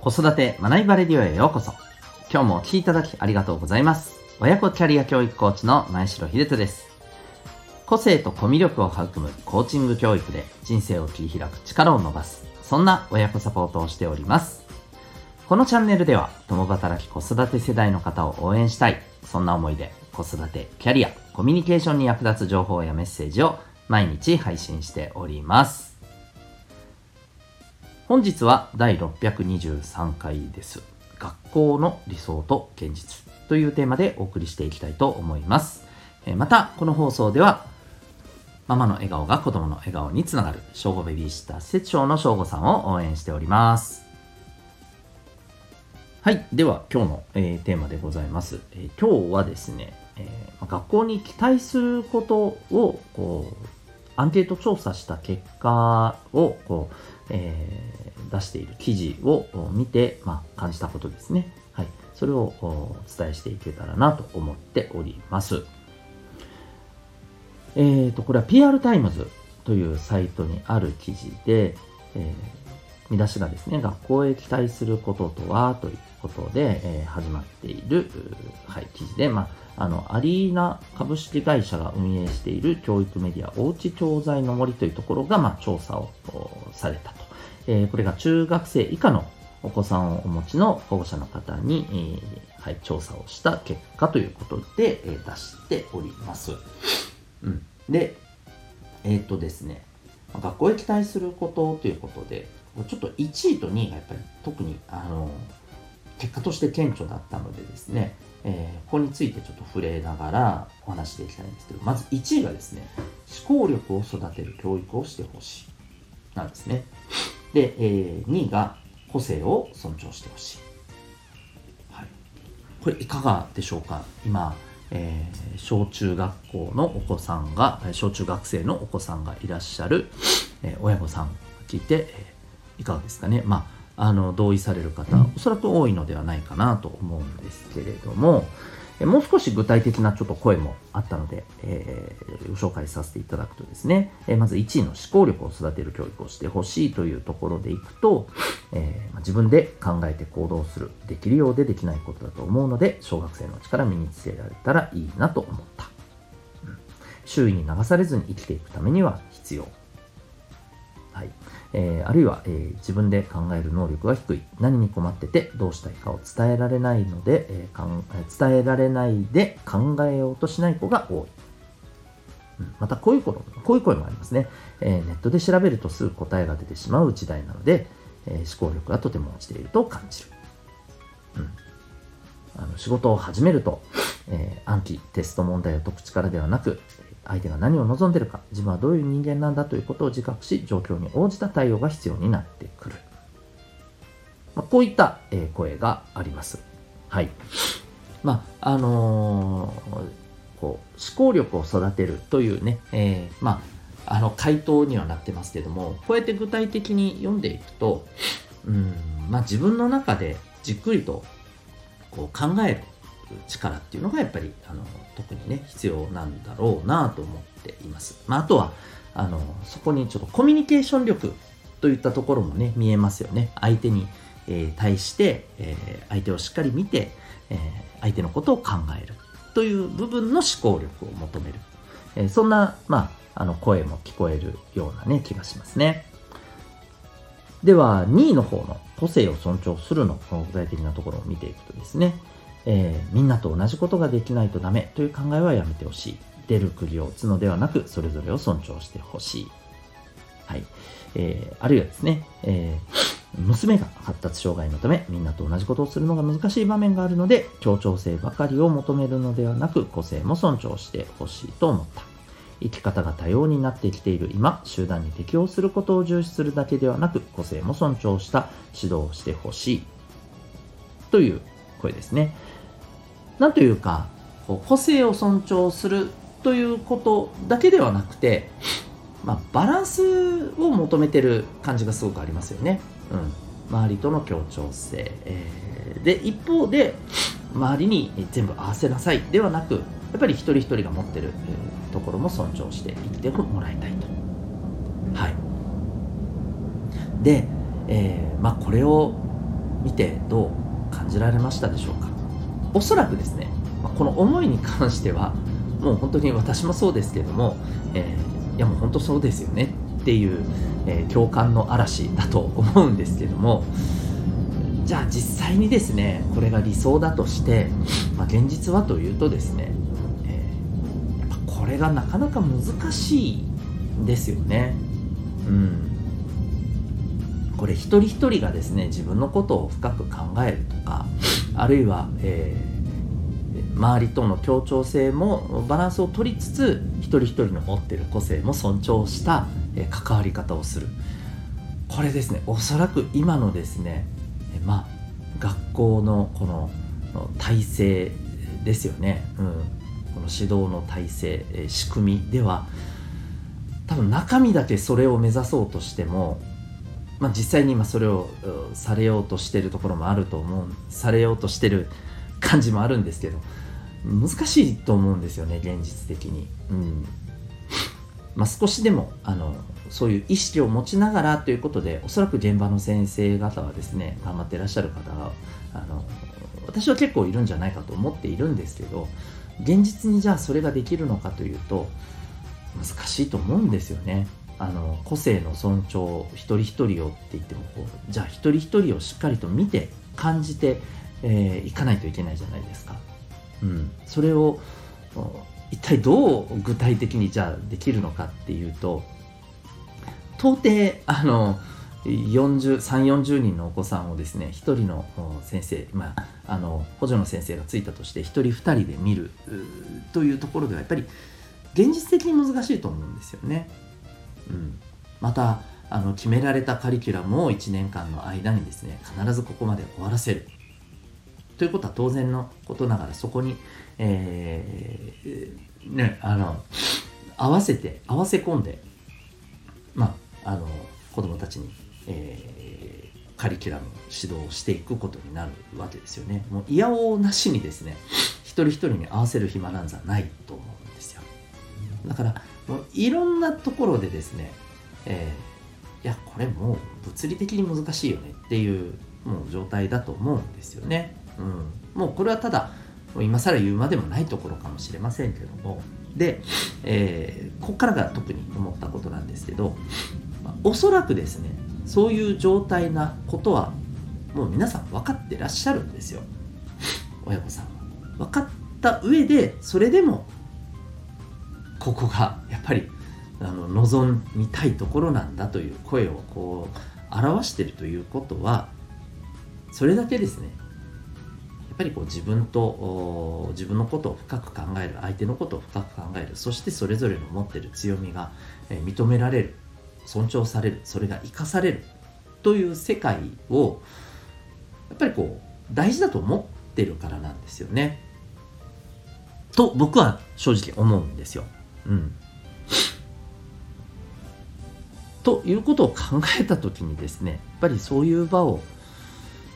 子育て学びバレディオへようこそ。今日もお聴きいただきありがとうございます。親子キャリア教育コーチの前城秀人です。個性とコミュ力を育むコーチング教育で人生を切り開く力を伸ばす。そんな親子サポートをしております。このチャンネルでは共働き子育て世代の方を応援したい。そんな思いで子育て、キャリア、コミュニケーションに役立つ情報やメッセージを毎日配信しております。本日は第623回です。学校の理想と現実というテーマでお送りしていきたいと思います。また、この放送では、ママの笑顔が子供の笑顔につながる、正午ベビーシッター施設長の正午さんを応援しております。はい。では、今日の、えー、テーマでございます。えー、今日はですね、えー、学校に期待することを、こう、アンケート調査した結果を、こう、え出している記事を見て、まあ、感じたことですね。はい。それをお伝えしていけたらなと思っております。えっ、ー、と、これは PR タイムズというサイトにある記事で、えー、見出しがですね、学校へ期待することとはということで、えー、始まっている、はい、記事で、まあ、あの、アリーナ株式会社が運営している教育メディア、おうち教材の森というところが、まあ、調査をされたと。え、これが中学生以下のお子さんをお持ちの保護者の方に、え、はい、調査をした結果ということで、え、出しております。うん、で、えっ、とですね、学校へ期待することということで、ちょっと1位と2位がやっぱり特に、あの、結果として顕著だったのでですね、えー、ここについてちょっと触れながらお話していきたいんですけど、まず1位がですね、思考力を育てる教育をしてほしい。なんですね。で、えー、2位が個性を尊重してほしい。はい。これいかがでしょうか？今、えー、小中学校のお子さんが、小中学生のお子さんがいらっしゃる、えー、親御さん聞いて、え、いかがですかね？まあ、あの、同意される方、おそらく多いのではないかなと思うんですけれども、もう少し具体的なちょっと声もあったので、えー、ご紹介させていただくとですね、えー、まず1位の思考力を育てる教育をしてほしいというところでいくと、えー、自分で考えて行動する、できるようでできないことだと思うので、小学生のうちから身につけられたらいいなと思った。うん、周囲に流されずに生きていくためには必要。はい。えー、あるいは、えー、自分で考える能力が低い、何に困っててどうしたいかを伝えられないので、えー、かん伝えられないで考えようとしない子が多い。うん、またこういうここういう声もありますね、えネットで調べるとすぐ答えが出てしまう時代なので、え思考力がとても落ちていると感じる。うん、あの仕事を始めると、え暗記、テスト問題を解く力ではなく、相手が何を望んでるか、自分はどういう人間なんだということを自覚し、状況に応じた対応が必要になってくる。まあ、こういった、えー、声があります。はい。まあ、あのー、こう、思考力を育てるというね、えー、まあ、あの、回答にはなってますけども、こうやって具体的に読んでいくと、うん、まあ、自分の中でじっくりとこう考える力っていうのがやっぱりあの特にね必要なんだろうなと思っています。まあ、あとはあのそこにちょっとコミュニケーション力といったところもね見えますよね。相手に、えー、対して、えー、相手をしっかり見て、えー、相手のことを考えるという部分の思考力を求める、えそんな、まあ、あの声も聞こえるようなね気がしますね。では2位の方の個性を尊重するの具体的なところを見ていくとですね、えー、みんなと同じことができないとダメという考えはやめてほしい。出る栗を打つのではなく、それぞれを尊重してほしい。はい。えー、あるいはですね、えー、娘が発達障害のため、みんなと同じことをするのが難しい場面があるので、協調性ばかりを求めるのではなく、個性も尊重してほしいと思った。生き方が多様になってきている今、集団に適応することを重視するだけではなく、個性も尊重した指導をしてほしい。という声ですね。なんというか、こう個性を尊重するということだけではなくて、まあ、バランスを求めてる感じがすごくありますよね。うん、周りとの協調性、えー、で一方で周りに全部合わせなさいではなくやっぱり一人一人が持ってる、ところも尊重していってもらいたいと。はい、で、えー、まあ、これを見てどう感じられましたでしょうか？おそらくですねこの思いに関してはもう本当に私もそうですけども、えー、いやもう本当そうですよねっていう、えー、共感の嵐だと思うんですけどもじゃあ実際にですねこれが理想だとして、まあ、現実はというとですね、えー、やっぱこれがなかなか難しいんですよね。うんこれ一人一人がですね自分のことを深く考えるとかあるいは、えー、周りとの協調性もバランスを取りつつ一人一人の持ってる個性も尊重した、え、関わり方をする。これですねおそらく今のですね、えまあ学校のこの体制ですよね、うん、この指導の体制、え、仕組みでは多分中身だけそれを目指そうとしてもまあ、実際に今それをされようとしてるところもあると思うされようとしてる感じもあるんですけど難しいと思うんですよね現実的に。うんまあ、少しでもあのそういう意識を持ちながらということでおそらく現場の先生方はですね頑張ってらっしゃる方はあの私は結構いるんじゃないかと思っているんですけど現実にじゃあそれができるのかというと難しいと思うんですよね。あの個性の尊重一人一人をって言ってもこうじゃあ一人一人をしっかりと見て感じてい、えー、かないといけないじゃないですか。うん、それを一体どう具体的にじゃあできるのかっていうと到底あの3 4 0人のお子さんをですね1人の先生、まあ、あの補助の先生がついたとして1人2人で見るというところではやっぱり現実的に難しいと思うんですよね。うん、またあの決められたカリキュラムを1年間の間にですね必ずここまで終わらせる。ということは当然のことながらそこに、えー、ねあの合わせて合わせ込んでまああの子供たちに、えー、カリキュラム指導していくことになるわけですよね。もういやおうなしにですね一人一人に合わせる暇なんざないと思うんですよ。だからもういろんなところでですね、えー、いやこれもう物理的に難しいよねっていうもう状態だと思うんですよね。うん、もうこれはただもう今更言うまでもないところかもしれませんけどもで、えー、ここからが特に思ったことなんですけど、まあ、おそらくですねそういう状態なことはもう皆さん分かってらっしゃるんですよ親御さんは。分かった上でそれでもここがやっぱりあの望みたいところなんだという声をこう表しているということはそれだけですねやっぱりこう自分と自分のことを深く考える相手のことを深く考えるそしてそれぞれの持ってる強みが認められる尊重されるそれが生かされるという世界をやっぱりこう大事だと思ってるからなんですよね。と僕は正直思うんですよ。うん。ということを考えた時にですねやっぱりそういう場を、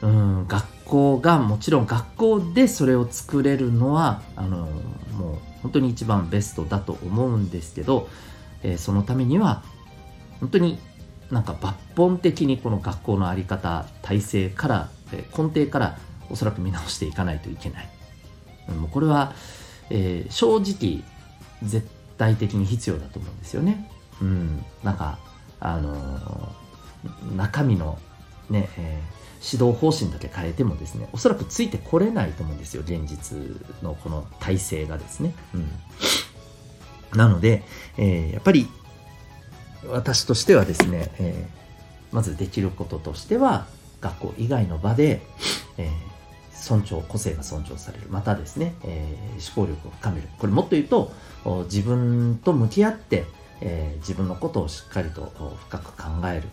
うん、学校がもちろん学校でそれを作れるのはあのもう本当に一番ベストだと思うんですけど、えー、そのためには本当になんか抜本的にこの学校の在り方体制から、えー、根底からおそらく見直していかないといけない。うん、もうこれは、えー、正直絶対的に必要だと思うんですよね。うん、なんかあの中身のね、えー、指導方針だけ変えてもですねおそらくついてこれないと思うんですよ現実のこの体制がですね。うん、なので、えー、やっぱり私としてはですね、えー、まずできることとしては学校以外の場で、えー尊重、個性が尊重される。またですね、えー、思考力を深める。これもっと言うと、自分と向き合って、えー、自分のことをしっかりと深く考える。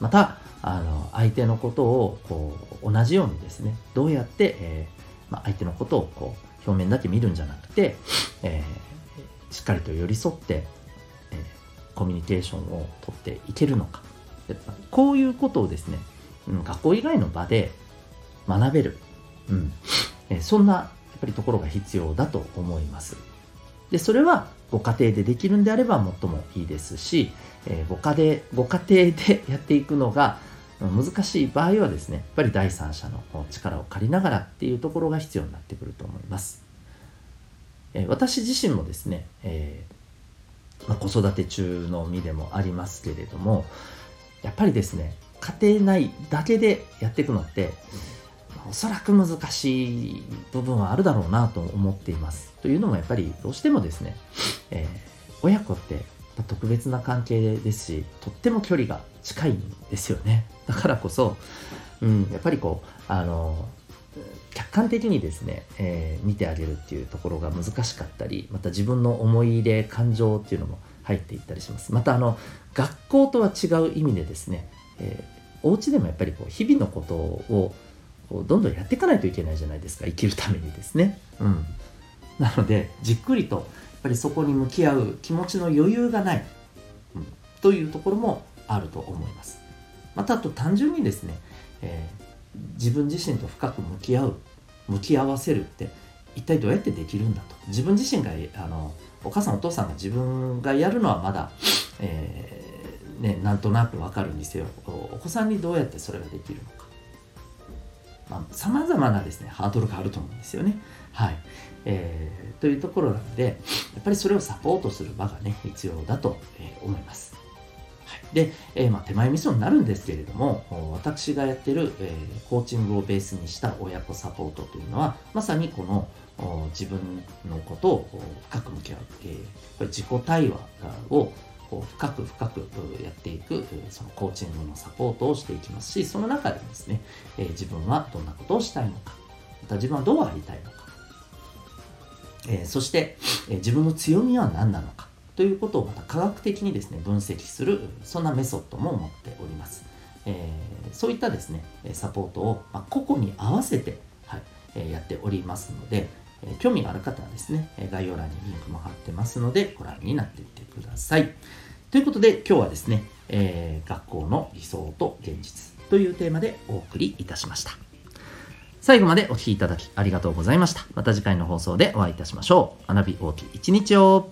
また、あの、相手のことをこう同じようにですね、どうやって、えー、まあ、相手のことをこう表面だけ見るんじゃなくて、えー、しっかりと寄り添って、えコミュニケーションをとっていけるのか。こういうことをですね、学校以外の場で学べるうんえそんなやっぱりところが必要だと思います。でそれはご家庭でできるんであれば最もいいですし、えー、ご家庭ご家庭でやっていくのが難しい場合はですねやっぱり第三者の力を借りながらっていうところが必要になってくると思います、えー、私自身もですね、えー、まあ、子育て中の身でもありますけれどもやっぱりですね家庭内だけでやっていくのって、おそらく難しい部分はあるだろうなと思っています。というのもやっぱりどうしてもですね、えー、親子って特別な関係ですしとっても距離が近いんですよね。だからこそ、うん、やっぱりこうあの客観的にですね、えー、見てあげるっていうところが難しかったりまた自分の思い入れ感情っていうのも入っていったりします。またあの学校とは違う意味でですね、えー、お家でもやっぱりこう日々のことをこうどんどんやっていかないといけないじゃないですか。生きるためにですね、うん、なのでじっくりとぱりそこに向き合う気持ちの余裕がない、うん、というところもあると思います。またあと単純にですね、えー、自分自身と深く向き合う向き合わせるって一体どうやってできるんだと。自分自身があのお母さんお父さんが自分がやるのはまだ、えー、ね、なんとなくわかるんですよお子さんにどうやってそれができるのかさまざ、まなですねハードルがあると思うんですよね。はい。えー、というところなのでやっぱりそれをサポートする場がね必要だと、思います。はい、で、えー、まあ、手前味噌になるんですけれども私がやってる、えー、コーチングをベースにした親子サポートというのはまさにこの自分のことを深く向き合う、えー、これ自己対話をこう深く深くやっていくそのコーチングのサポートをしていきますしその中でですね、えー、自分はどんなことをしたいのかまた自分はどうありたいのかえー、そして、えー、自分の強みは何なのかということをまた科学的にですね分析するそんなメソッドも持っております、え、そういったですねサポートを、ま、個々に合わせて、はいえやっておりますので、え興味がある方はですね概要欄にリンクも貼ってますのでご覧になっていってくださいということで今日はですね、え学校の理想と現実というテーマでお送りいたしました最後までお聴きいただきありがとうございました。また次回の放送でお会いいたしましょう。学び大きい一日を。